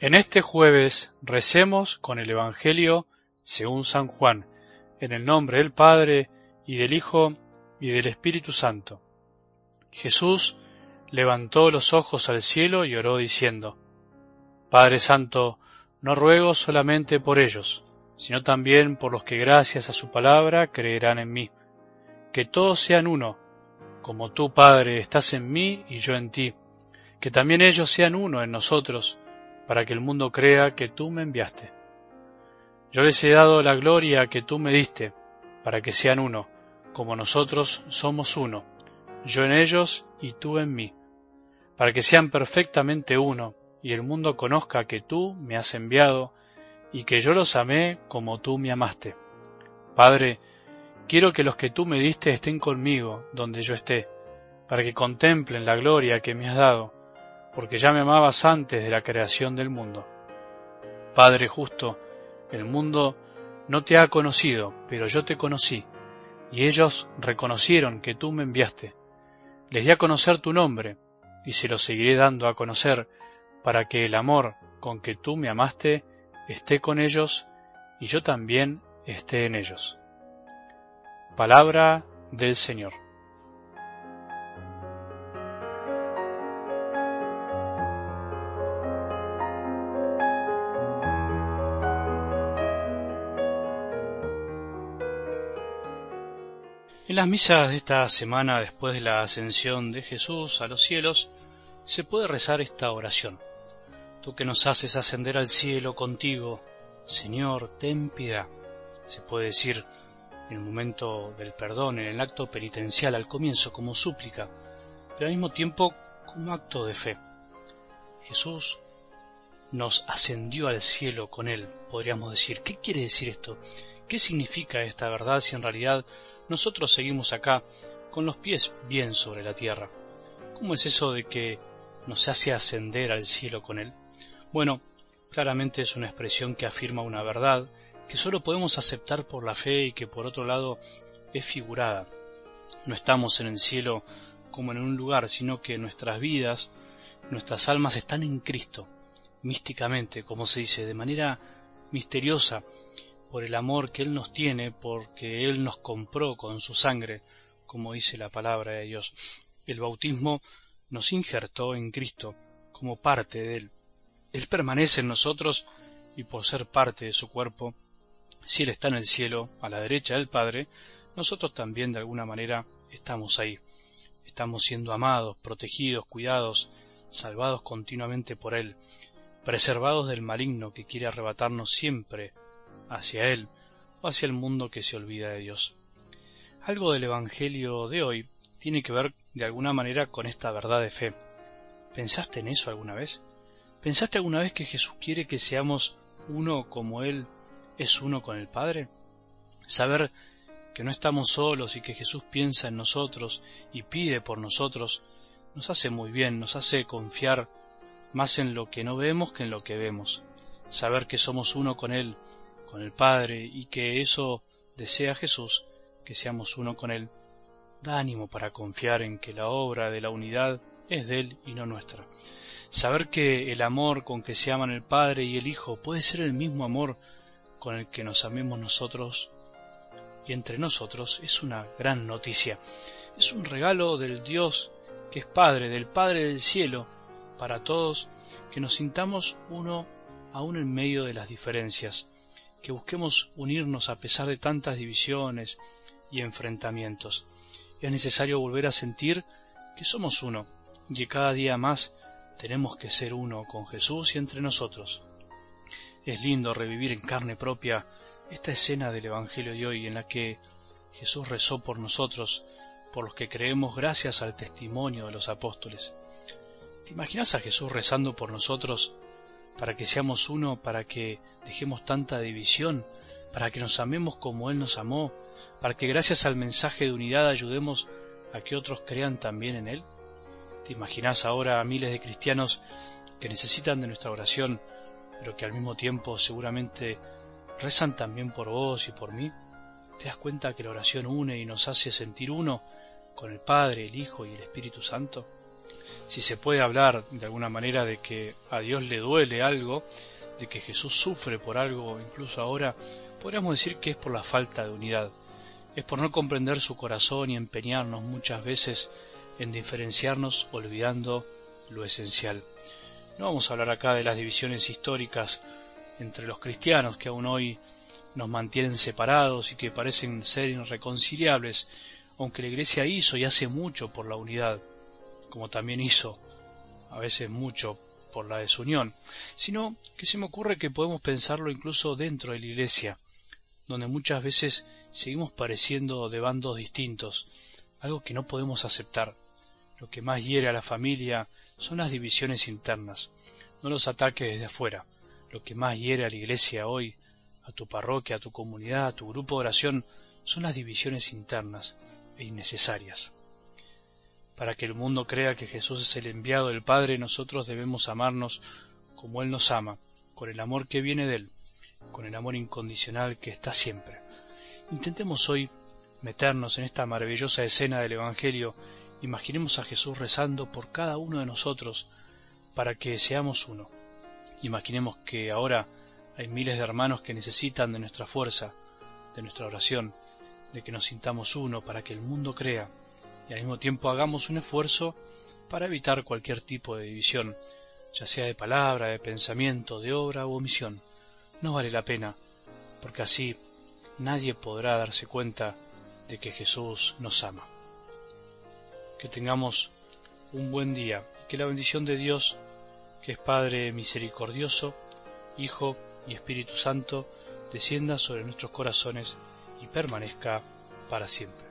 En este jueves recemos con el Evangelio según San Juan, en el nombre del Padre y del Hijo y del Espíritu Santo. Jesús levantó los ojos al cielo y oró diciendo, Padre Santo, no ruego solamente por ellos, sino también por los que gracias a su palabra creerán en mí, que todos sean uno, como tú, Padre, estás en mí y yo en ti, que también ellos sean uno en nosotros, para que el mundo crea que tú me enviaste. Yo les he dado la gloria que tú me diste, para que sean uno, como nosotros somos uno, yo en ellos y tú en mí, para que sean perfectamente uno, y el mundo conozca que tú me has enviado, y que yo los amé como tú me amaste. Padre, quiero que los que tú me diste estén conmigo donde yo esté, para que contemplen la gloria que me has dado porque ya me amabas antes de la creación del mundo. Padre justo, el mundo no te ha conocido, pero yo te conocí, y ellos reconocieron que tú me enviaste. Les di a conocer tu nombre, y se lo seguiré dando a conocer, para que el amor con que tú me amaste esté con ellos, y yo también esté en ellos. Palabra del Señor. Las misas de esta semana, después de la ascensión de Jesús a los cielos, se puede rezar esta oración. Tú que nos haces ascender al cielo contigo, Señor, ten piedad. Se puede decir en el momento del perdón, en el acto penitencial al comienzo como súplica, pero al mismo tiempo como acto de fe. Jesús nos ascendió al cielo con él, podríamos decir. ¿Qué quiere decir esto? ¿Qué significa esta verdad si en realidad nosotros seguimos acá con los pies bien sobre la tierra. ¿Cómo es eso de que nos hace ascender al cielo con Él? Bueno, claramente es una expresión que afirma una verdad que solo podemos aceptar por la fe y que por otro lado es figurada. No estamos en el cielo como en un lugar, sino que nuestras vidas, nuestras almas están en Cristo, místicamente, como se dice, de manera misteriosa, por el amor que Él nos tiene, porque Él nos compró con su sangre, como dice la palabra de Dios. El bautismo nos injertó en Cristo como parte de Él. Él permanece en nosotros y por ser parte de su cuerpo, si Él está en el cielo, a la derecha del Padre, nosotros también de alguna manera estamos ahí. Estamos siendo amados, protegidos, cuidados, salvados continuamente por Él, preservados del maligno que quiere arrebatarnos siempre hacia Él o hacia el mundo que se olvida de Dios. Algo del Evangelio de hoy tiene que ver de alguna manera con esta verdad de fe. ¿Pensaste en eso alguna vez? ¿Pensaste alguna vez que Jesús quiere que seamos uno como Él es uno con el Padre? Saber que no estamos solos y que Jesús piensa en nosotros y pide por nosotros nos hace muy bien, nos hace confiar más en lo que no vemos que en lo que vemos. Saber que somos uno con Él con el Padre y que eso desea Jesús, que seamos uno con Él, da ánimo para confiar en que la obra de la unidad es de Él y no nuestra. Saber que el amor con que se aman el Padre y el Hijo puede ser el mismo amor con el que nos amemos nosotros y entre nosotros es una gran noticia. Es un regalo del Dios que es Padre, del Padre del cielo, para todos, que nos sintamos uno aún en medio de las diferencias que busquemos unirnos a pesar de tantas divisiones y enfrentamientos. Es necesario volver a sentir que somos uno y que cada día más tenemos que ser uno con Jesús y entre nosotros. Es lindo revivir en carne propia esta escena del Evangelio de hoy en la que Jesús rezó por nosotros, por los que creemos gracias al testimonio de los apóstoles. ¿Te imaginas a Jesús rezando por nosotros para que seamos uno, para que dejemos tanta división, para que nos amemos como Él nos amó, para que gracias al mensaje de unidad ayudemos a que otros crean también en Él? ¿Te imaginas ahora a miles de cristianos que necesitan de nuestra oración, pero que al mismo tiempo seguramente rezan también por vos y por mí? ¿Te das cuenta que la oración une y nos hace sentir uno con el Padre, el Hijo y el Espíritu Santo? Si se puede hablar de alguna manera de que a Dios le duele algo, de que Jesús sufre por algo, incluso ahora, podríamos decir que es por la falta de unidad, es por no comprender su corazón y empeñarnos muchas veces en diferenciarnos olvidando lo esencial. No vamos a hablar acá de las divisiones históricas entre los cristianos que aún hoy nos mantienen separados y que parecen ser irreconciliables, aunque la Iglesia hizo y hace mucho por la unidad, como también hizo a veces mucho por la desunión, sino que se me ocurre que podemos pensarlo incluso dentro de la Iglesia, donde muchas veces seguimos pareciendo de bandos distintos, algo que no podemos aceptar. Lo que más hiere a la familia son las divisiones internas, no los ataques desde afuera. Lo que más hiere a la iglesia hoy, a tu parroquia, a tu comunidad, a tu grupo de oración, son las divisiones internas e innecesarias. Para que el mundo crea que Jesús es el enviado del Padre, nosotros debemos amarnos como Él nos ama, con el amor que viene de Él, con el amor incondicional que está siempre. Intentemos hoy meternos en esta maravillosa escena del Evangelio Imaginemos a Jesús rezando por cada uno de nosotros para que seamos uno. Imaginemos que ahora hay miles de hermanos que necesitan de nuestra fuerza, de nuestra oración, de que nos sintamos uno para que el mundo crea y al mismo tiempo hagamos un esfuerzo para evitar cualquier tipo de división, ya sea de palabra, de pensamiento, de obra u omisión. No vale la pena, porque así nadie podrá darse cuenta de que Jesús nos ama que tengamos un buen día y que la bendición de Dios, que es Padre misericordioso, Hijo y Espíritu Santo, descienda sobre nuestros corazones y permanezca para siempre.